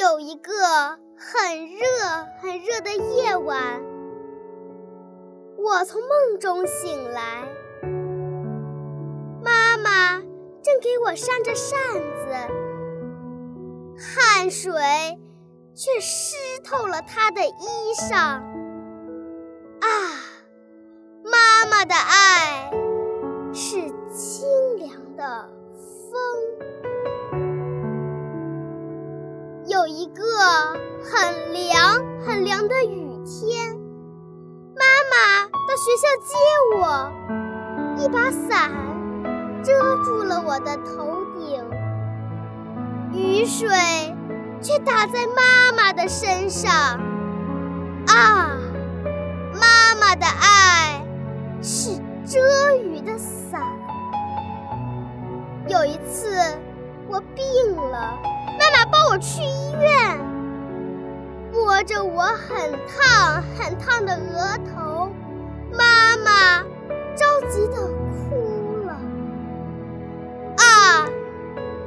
有一个很热很热的夜晚，我从梦中醒来，妈妈正给我扇着扇子，汗水却湿透了她的衣裳。啊，妈妈的爱个很凉很凉的雨天，妈妈到学校接我，一把伞遮住了我的头顶，雨水却打在妈妈的身上。啊，妈妈的爱是遮雨的伞。有一次我病了。妈妈抱我去医院，摸着我很烫很烫的额头，妈妈着急的哭了。啊，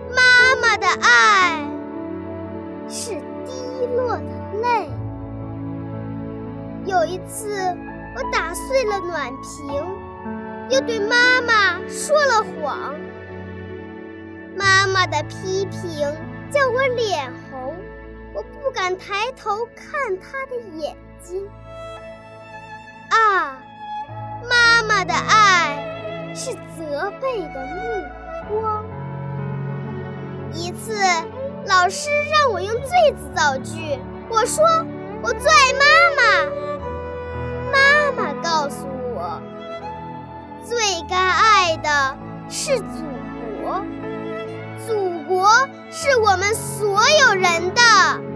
妈妈的爱是滴落的泪。有一次，我打碎了暖瓶，又对妈妈说了谎，妈妈的批评。叫我脸红，我不敢抬头看他的眼睛。啊，妈妈的爱是责备的目光。一次，老师让我用最字造句，我说我最爱妈妈。妈妈告诉我，最该爱的是祖国。是我们所有人的。